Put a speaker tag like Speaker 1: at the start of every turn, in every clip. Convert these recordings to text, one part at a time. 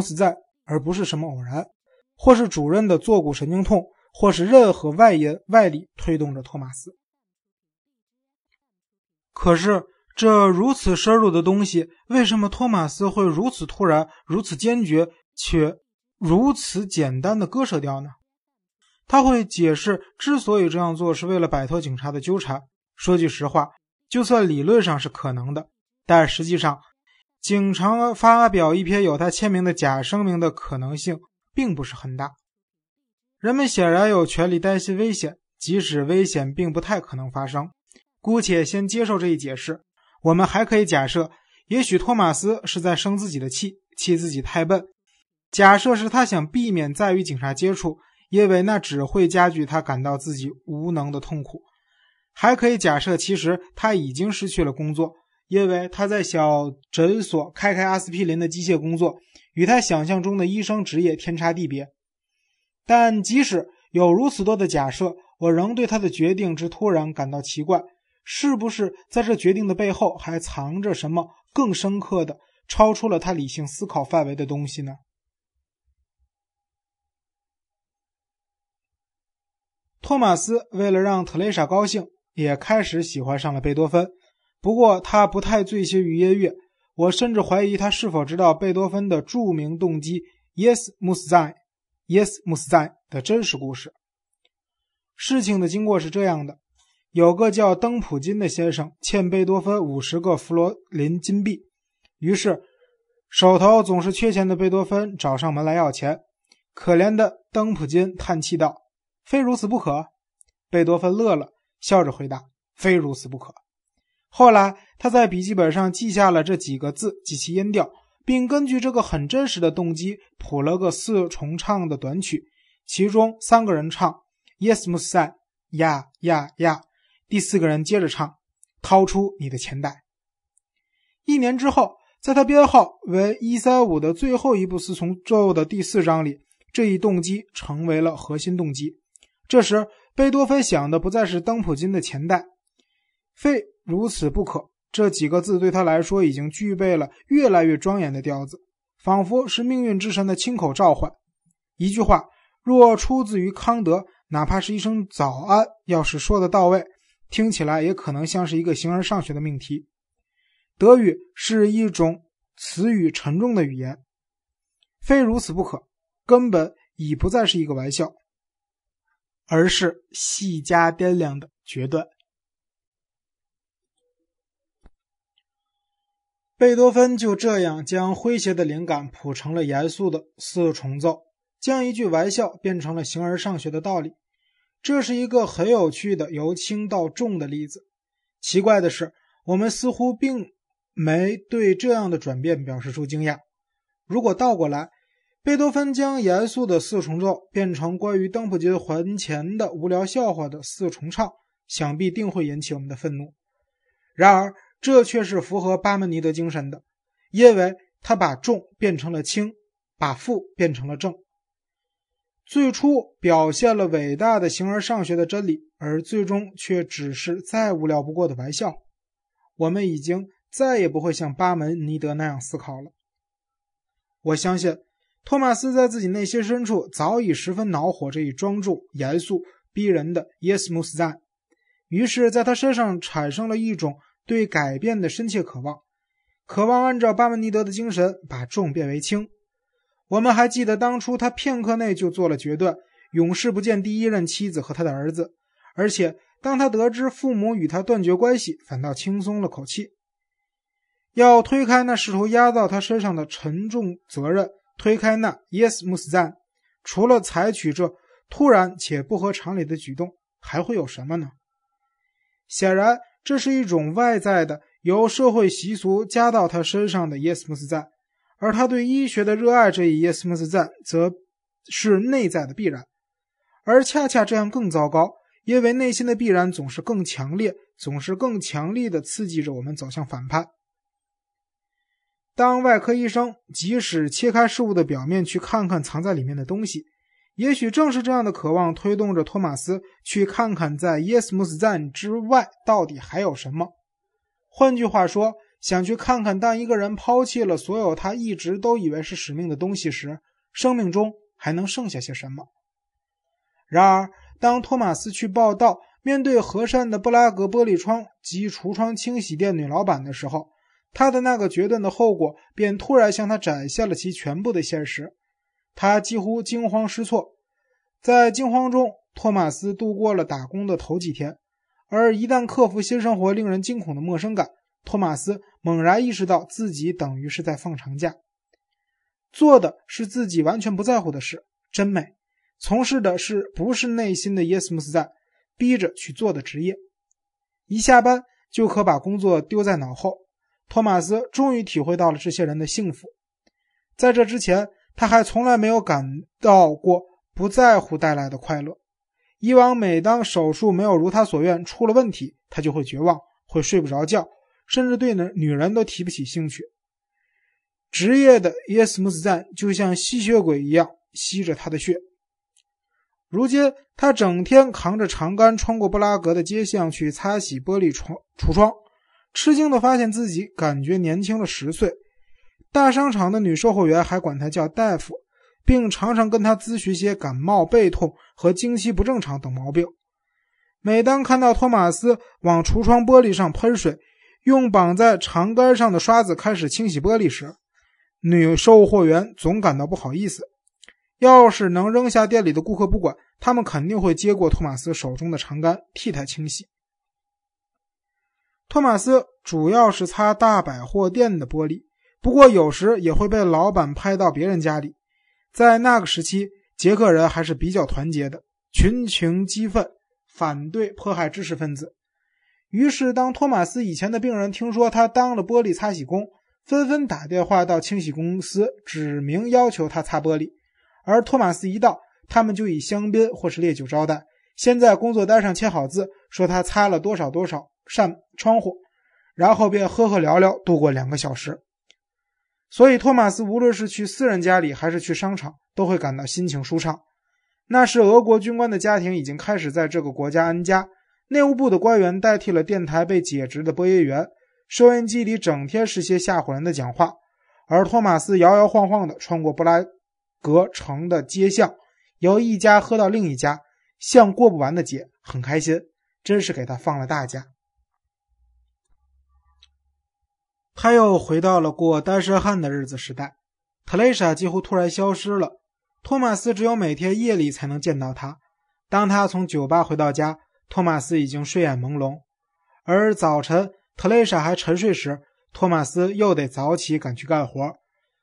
Speaker 1: 死在，而不是什么偶然，或是主任的坐骨神经痛，或是任何外因外力推动着托马斯。可是，这如此深入的东西，为什么托马斯会如此突然、如此坚决，却如此简单的割舍掉呢？他会解释，之所以这样做，是为了摆脱警察的纠缠。说句实话，就算理论上是可能的，但实际上，警察发表一篇有他签名的假声明的可能性并不是很大。人们显然有权利担心危险，即使危险并不太可能发生。姑且先接受这一解释。我们还可以假设，也许托马斯是在生自己的气，气自己太笨。假设是他想避免再与警察接触，因为那只会加剧他感到自己无能的痛苦。还可以假设，其实他已经失去了工作，因为他在小诊所开开阿司匹林的机械工作，与他想象中的医生职业天差地别。但即使有如此多的假设，我仍对他的决定之突然感到奇怪。是不是在这决定的背后还藏着什么更深刻的、超出了他理性思考范围的东西呢？托马斯为了让特蕾莎高兴，也开始喜欢上了贝多芬。不过他不太醉心于音乐，我甚至怀疑他是否知道贝多芬的著名动机 “Yes, muss sein, Yes, Muszin” 的真实故事。事情的经过是这样的。有个叫登普金的先生欠贝多芬五十个弗罗林金币，于是手头总是缺钱的贝多芬找上门来要钱。可怜的登普金叹气道：“非如此不可。”贝多芬乐了，笑着回答：“非如此不可。”后来他在笔记本上记下了这几个字及其音调，并根据这个很真实的动机谱了个四重唱的短曲，其中三个人唱：“Yes, m u s a 呀呀呀。”第四个人接着唱：“掏出你的钱袋。”一年之后，在他编号为一三五的最后一部四重奏的第四章里，这一动机成为了核心动机。这时，贝多芬想的不再是登普金的钱袋，非如此不可。这几个字对他来说已经具备了越来越庄严的调子，仿佛是命运之神的亲口召唤。一句话若出自于康德，哪怕是一声早安，要是说的到位。听起来也可能像是一个形而上学的命题。德语是一种词语沉重的语言，非如此不可，根本已不再是一个玩笑，而是细加掂量的决断。贝多芬就这样将诙谐的灵感谱成了严肃的四重奏，将一句玩笑变成了形而上学的道理。这是一个很有趣的由轻到重的例子。奇怪的是，我们似乎并没对这样的转变表示出惊讶。如果倒过来，贝多芬将严肃的四重奏变成关于邓普金还钱的无聊笑话的四重唱，想必定会引起我们的愤怒。然而，这却是符合巴门尼德精神的，因为他把重变成了轻，把负变成了正。最初表现了伟大的形而上学的真理，而最终却只是再无聊不过的玩笑。我们已经再也不会像巴门尼德那样思考了。我相信，托马斯在自己内心深处早已十分恼火这一庄重、严肃、逼人的 “Yes, m u s t 于是，在他身上产生了一种对改变的深切渴望，渴望按照巴门尼德的精神把重变为轻。我们还记得当初他片刻内就做了决断，永世不见第一任妻子和他的儿子。而且当他得知父母与他断绝关系，反倒轻松了口气。要推开那试图压到他身上的沉重责任，推开那 Yes m u s 除了采取这突然且不合常理的举动，还会有什么呢？显然，这是一种外在的，由社会习俗加到他身上的 Yes must then。而他对医学的热爱这一 yes must 赞，则是内在的必然，而恰恰这样更糟糕，因为内心的必然总是更强烈，总是更强力的刺激着我们走向反叛。当外科医生即使切开事物的表面去看看藏在里面的东西，也许正是这样的渴望推动着托马斯去看看在 yes must 赞之外到底还有什么。换句话说。想去看看，当一个人抛弃了所有他一直都以为是使命的东西时，生命中还能剩下些什么。然而，当托马斯去报道，面对和善的布拉格玻璃窗及橱窗清洗店女老板的时候，他的那个决断的后果便突然向他展现了其全部的现实。他几乎惊慌失措，在惊慌中，托马斯度过了打工的头几天。而一旦克服新生活令人惊恐的陌生感，托马斯猛然意识到自己等于是在放长假，做的是自己完全不在乎的事，真美。从事的是不是内心的耶斯穆斯在逼着去做的职业，一下班就可把工作丢在脑后。托马斯终于体会到了这些人的幸福，在这之前，他还从来没有感到过不在乎带来的快乐。以往每当手术没有如他所愿，出了问题，他就会绝望，会睡不着觉，甚至对女女人都提不起兴趣。职业的耶斯穆斯赞就像吸血鬼一样吸着他的血。如今，他整天扛着长杆穿过布拉格的街巷去擦洗玻璃窗橱窗，吃惊地发现自己感觉年轻了十岁。大商场的女售货员还管他叫大夫，并常常跟他咨询些感冒、背痛和经期不正常等毛病。每当看到托马斯往橱窗玻璃上喷水，用绑在长杆上的刷子开始清洗玻璃时，女售货员总感到不好意思。要是能扔下店里的顾客不管，他们肯定会接过托马斯手中的长杆替他清洗。托马斯主要是擦大百货店的玻璃，不过有时也会被老板派到别人家里。在那个时期，捷克人还是比较团结的，群情激愤，反对迫害知识分子。于是，当托马斯以前的病人听说他当了玻璃擦洗工，纷纷打电话到清洗公司，指明要求他擦玻璃。而托马斯一到，他们就以香槟或是烈酒招待，先在工作单上签好字，说他擦了多少多少扇窗户，然后便喝喝聊聊度过两个小时。所以，托马斯无论是去私人家里还是去商场，都会感到心情舒畅。那时，俄国军官的家庭已经开始在这个国家安家，内务部的官员代替了电台被解职的播音员，收音机里整天是些吓唬人的讲话，而托马斯摇摇晃晃地穿过布拉。格城的街巷，由一家喝到另一家，像过不完的节，很开心，真是给他放了大假。他又回到了过单身汉的日子时代。特蕾莎几乎突然消失了，托马斯只有每天夜里才能见到他。当他从酒吧回到家，托马斯已经睡眼朦胧，而早晨特蕾莎还沉睡时，托马斯又得早起赶去干活。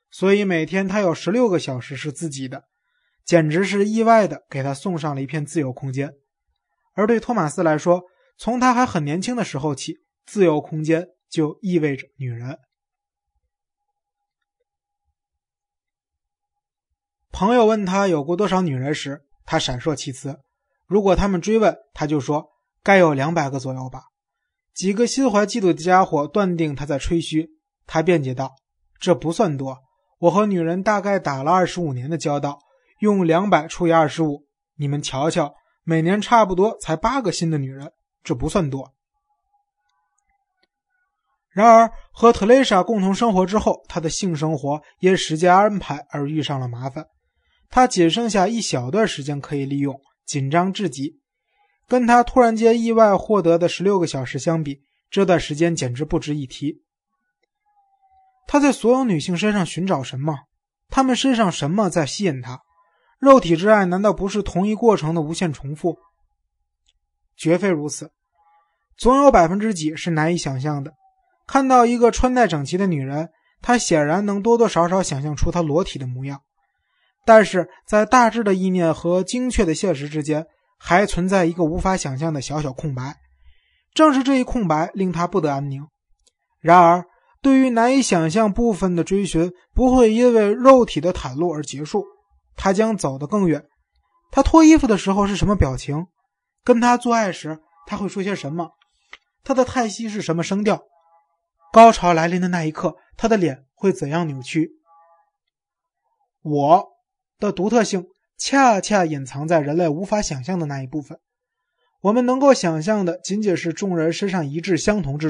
Speaker 1: 所以每天他有十六个小时是自己的，简直是意外的给他送上了一片自由空间。而对托马斯来说，从他还很年轻的时候起，自由空间就意味着女人。朋友问他有过多少女人时，他闪烁其词。如果他们追问，他就说该有两百个左右吧。几个心怀嫉妒的家伙断定他在吹嘘。他辩解道：“这不算多。”我和女人大概打了二十五年的交道，用两百除以二十五，你们瞧瞧，每年差不多才八个新的女人，这不算多。然而，和特蕾莎共同生活之后，他的性生活因时间安排而遇上了麻烦，他仅剩下一小段时间可以利用，紧张至极。跟他突然间意外获得的十六个小时相比，这段时间简直不值一提。他在所有女性身上寻找什么？她们身上什么在吸引他？肉体之爱难道不是同一过程的无限重复？绝非如此，总有百分之几是难以想象的。看到一个穿戴整齐的女人，他显然能多多少少想象出她裸体的模样，但是在大致的意念和精确的现实之间，还存在一个无法想象的小小空白。正是这一空白令他不得安宁。然而。对于难以想象部分的追寻，不会因为肉体的袒露而结束，他将走得更远。他脱衣服的时候是什么表情？跟他做爱时他会说些什么？他的叹息是什么声调？高潮来临的那一刻，他的脸会怎样扭曲？我的独特性恰恰隐藏在人类无法想象的那一部分。我们能够想象的，仅仅是众人身上一致相同之处。